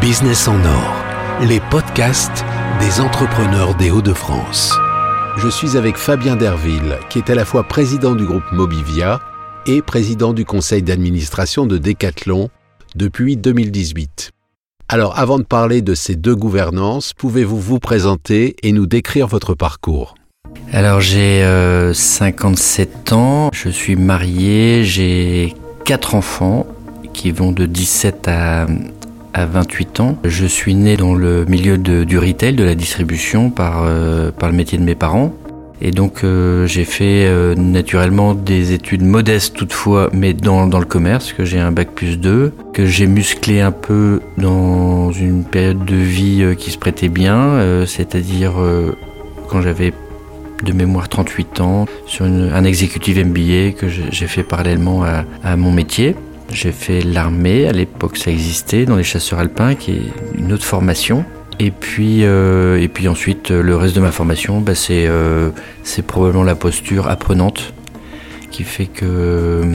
Business en or, les podcasts des entrepreneurs des Hauts-de-France. Je suis avec Fabien Derville, qui est à la fois président du groupe Mobivia et président du conseil d'administration de Decathlon depuis 2018. Alors avant de parler de ces deux gouvernances, pouvez-vous vous présenter et nous décrire votre parcours? Alors j'ai 57 euh, ans, je suis marié, j'ai quatre enfants qui vont de 17 à, à 28 ans. Je suis né dans le milieu du retail, de la distribution, par, euh, par le métier de mes parents. Et donc euh, j'ai fait euh, naturellement des études modestes toutefois, mais dans, le commerce, que j'ai un bac plus 2, que j'ai musclé un peu dans une période de vie qui se prêtait bien, c'est-à-dire quand j'avais de mémoire 38 ans, sur un exécutif MBA que j'ai fait parallèlement à mon métier. J'ai fait l'armée, à l'époque ça existait, dans les chasseurs alpins, qui est une autre formation. Et puis, euh, et puis ensuite, le reste de ma formation, bah, c'est, euh, c'est probablement la posture apprenante qui fait que euh,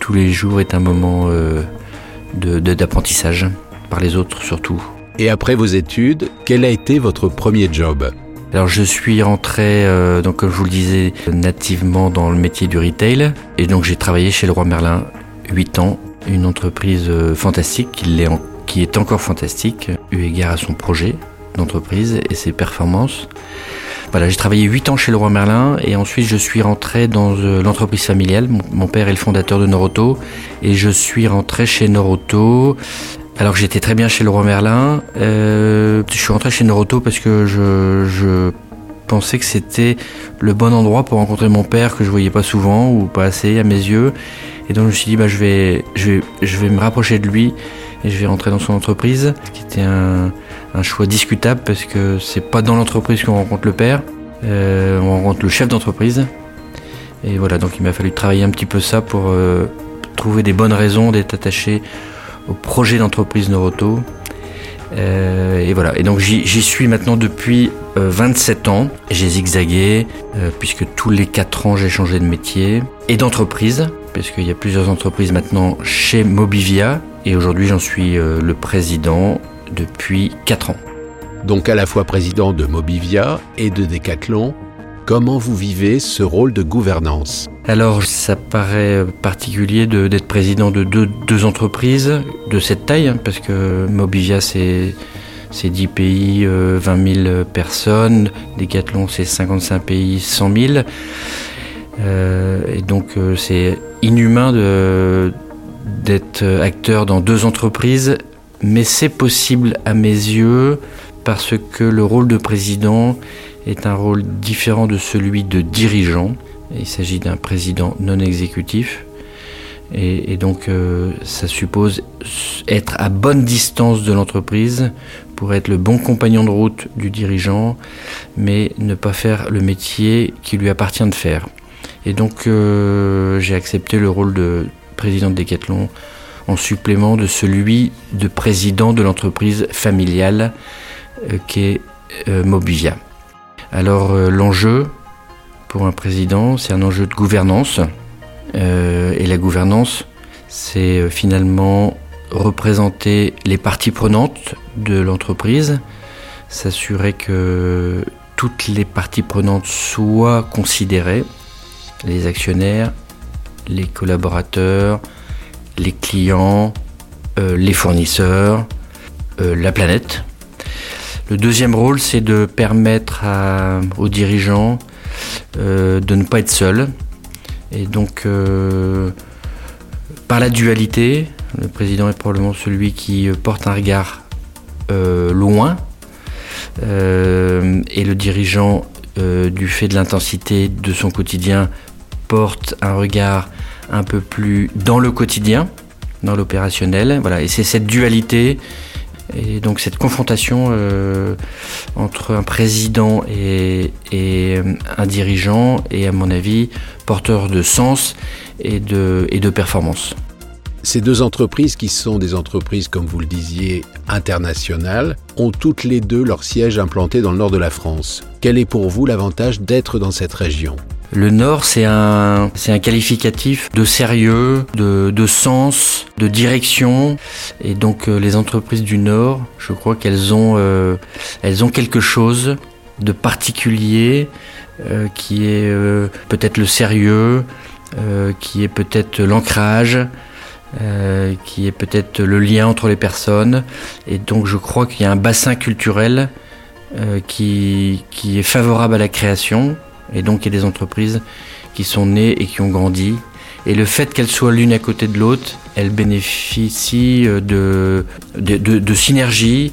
tous les jours est un moment de, d'apprentissage, par les autres surtout. Et après vos études, quel a été votre premier job? Alors je suis rentré, donc comme je vous le disais, nativement dans le métier du retail et donc j'ai travaillé chez le roi Merlin 8 ans, une entreprise euh, fantastique qui est, encore fantastique, eu égard à son projet d'entreprise et ses performances. Voilà, j'ai travaillé 8 ans chez Leroy Merlin et ensuite je suis rentré dans euh, l'entreprise familiale. Mon, père est le fondateur de Noroto et je suis rentré chez Noroto. Alors j'étais très bien chez Leroy Merlin, euh, je suis rentré chez Noroto parce que je, je pensais que c'était le bon endroit pour rencontrer mon père que je voyais pas souvent ou pas assez à mes yeux et donc je me suis dit, bah, je, vais, je, vais, je vais me rapprocher de lui et je vais rentrer dans son entreprise, ce qui était un, choix discutable parce que c'est pas dans l'entreprise qu'on rencontre le père, euh, on rencontre le chef d'entreprise. Et voilà, donc il m'a fallu travailler un petit peu ça pour euh, trouver des bonnes raisons d'être attaché au projet d'entreprise Noroto. Euh, et voilà, et donc j'y suis maintenant depuis 27 ans. J'ai zigzagué, puisque tous les 4 ans j'ai changé de métier et d'entreprise puisqu'il y a plusieurs entreprises maintenant chez Mobivia, et aujourd'hui j'en suis euh, le président depuis 4 ans. Donc à la fois président de Mobivia et de Decathlon, comment vous vivez ce rôle de gouvernance? Alors, ça paraît particulier d'être président de deux, entreprises de cette taille, hein, parce que Mobivia, c'est 10 pays, 20 euh, 000 personnes. Decathlon, c'est 55 pays, 100 000. Euh, et donc euh, c'est inhumain d'être acteur dans deux entreprises, mais c'est possible à mes yeux parce que le rôle de président est un rôle différent de celui de dirigeant. Il s'agit d'un président non exécutif. Et, donc euh, ça suppose être à bonne distance de l'entreprise pour être le bon compagnon de route du dirigeant, mais ne pas faire le métier qui lui appartient de faire. Et donc euh, j'ai accepté le rôle de président de Decathlon en supplément de celui de président de l'entreprise familiale euh, euh, Mobivia. Alors l'enjeu pour un président, c'est un enjeu de gouvernance. Et la gouvernance, c'est finalement représenter les parties prenantes de l'entreprise, s'assurer que toutes les parties prenantes soient considérées les actionnaires, les collaborateurs, les clients, euh, les fournisseurs, euh, la planète. Le deuxième rôle, c'est de permettre aux dirigeants euh, de ne pas être seuls. Et donc, par la dualité, le président est probablement celui qui porte un regard loin, et le dirigeant, du fait de l'intensité de son quotidien, porte un regard un peu plus dans le quotidien, dans l'opérationnel. Voilà, et c'est cette dualité et donc cette confrontation euh, entre un président et, euh, un dirigeant est à mon avis porteur de sens et de, et de performance. Ces deux entreprises, qui sont des entreprises, comme vous le disiez, internationales, ont toutes les deux leur siège implanté dans le nord de la France. Quel est pour vous l'avantage d'être dans cette région? Le Nord, c'est un, c'est un qualificatif de sérieux, de, de sens, de direction. Et donc, euh, les entreprises du Nord, je crois qu'elles ont, euh, elles ont quelque chose de particulier euh, qui est peut-être le sérieux, qui est peut-être l'ancrage, qui est peut-être le lien entre les personnes. Et donc, je crois qu'il y a un bassin culturel qui, qui est favorable à la création et donc il y a des entreprises qui sont nées et qui ont grandi. Et le fait qu'elles soient l'une à côté de l'autre, elles bénéficient euh, de, de, de, synergie,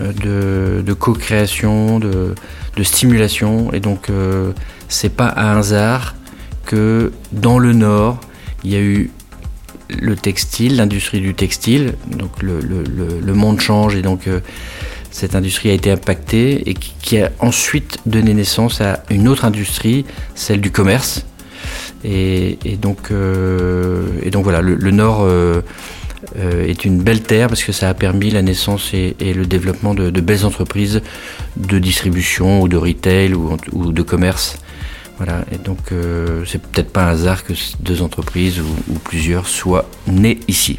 euh, de, co-création, de, stimulation. Et donc euh, c'est pas un hasard que dans le Nord, il y a eu le textile, l'industrie du textile. Donc le, le, le, monde change et donc euh, cette industrie a été impactée et qui, a ensuite donné naissance à une autre industrie, celle du commerce. Et, donc, euh, donc voilà, le, Nord euh, euh, est une belle terre parce que ça a permis la naissance et, le développement de, belles entreprises de distribution ou de retail ou, de commerce. Voilà, et donc c'est peut-être pas un hasard que deux entreprises ou plusieurs soient nées ici.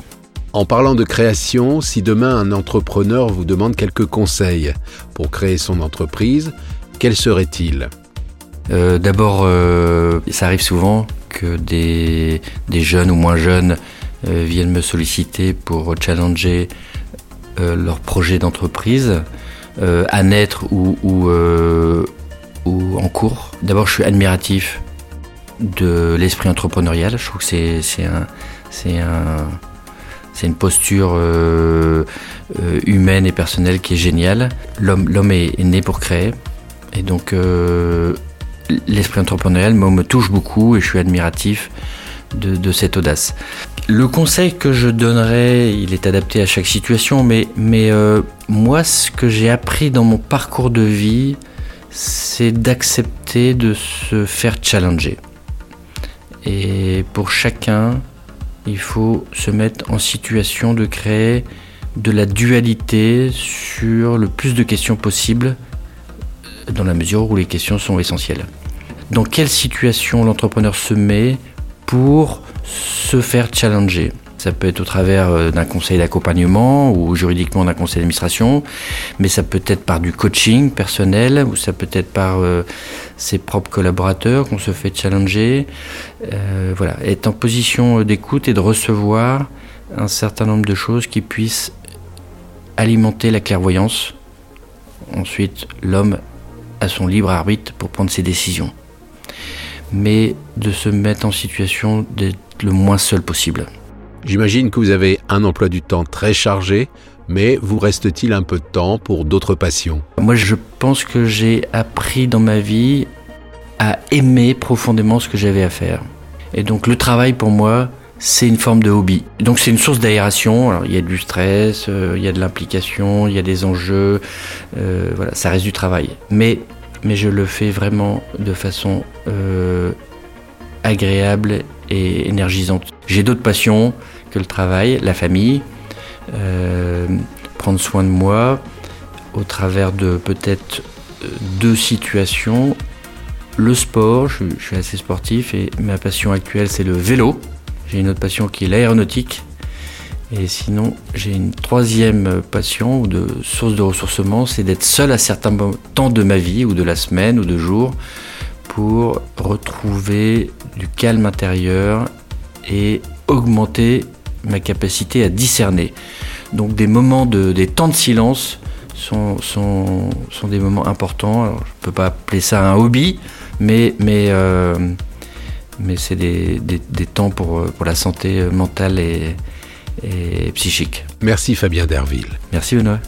En parlant de création, si demain un entrepreneur vous demande quelques conseils pour créer son entreprise, quels seraient-ils? Euh, D'abord, euh, ça arrive souvent que des, jeunes ou moins jeunes euh, viennent me solliciter pour challenger leur projet d'entreprise à naître ou, en cours. D'abord, je suis admiratif de l'esprit entrepreneurial. Je trouve que c'est un c'est une posture euh, euh, humaine et personnelle qui est géniale. L'homme, est, né pour créer. Et donc, euh, l'esprit entrepreneurial me, touche beaucoup et je suis admiratif de, cette audace. Le conseil que je donnerais, il est adapté à chaque situation, mais moi, ce que j'ai appris dans mon parcours de vie, c'est d'accepter de se faire challenger. Et pour chacun, il faut se mettre en situation de créer de la dualité sur le plus de questions possible dans la mesure où les questions sont essentielles. Dans quelle situation l'entrepreneur se met pour se faire challenger? Ça peut être au travers euh, d'un conseil d'accompagnement ou juridiquement d'un conseil d'administration, mais ça peut être par du coaching personnel ou ça peut être par euh, ses propres collaborateurs qu'on se fait challenger. Euh, voilà, être en position d'écoute et de recevoir un certain nombre de choses qui puissent alimenter la clairvoyance. Ensuite, l'homme a son libre arbitre pour prendre ses décisions. Mais de se mettre en situation d'être le moins seul possible. J'imagine que vous avez un emploi du temps très chargé, mais vous reste-t-il un peu de temps pour d'autres passions? Moi, je pense que j'ai appris dans ma vie à aimer profondément ce que j'avais à faire. Et donc le travail pour moi, c'est une forme de hobby. Donc c'est une source d'aération. Alors il y a du stress, euh, il y a de l'implication, il y a des enjeux. Euh, voilà, ça reste du travail. Mais mais je le fais vraiment de façon euh, agréable et énergisante. J'ai d'autres passions le travail, la famille, euh, prendre soin de moi au travers de peut-être euh, deux situations. Le sport, je, suis assez sportif et ma passion actuelle c'est le vélo. J'ai une autre passion qui est l'aéronautique. Et sinon, j'ai une troisième passion ou de source de ressourcement, c'est d'être seul à certains temps de ma vie ou de la semaine ou de jour pour retrouver du calme intérieur et augmenter ma capacité à discerner. Donc des moments de, des temps de silence sont, sont, sont des moments importants. je ne peux pas appeler ça un hobby, mais, mais, euh, mais c'est des, des, des, temps pour, pour la santé mentale et, et psychique. Merci Fabien Derville. Merci Benoît.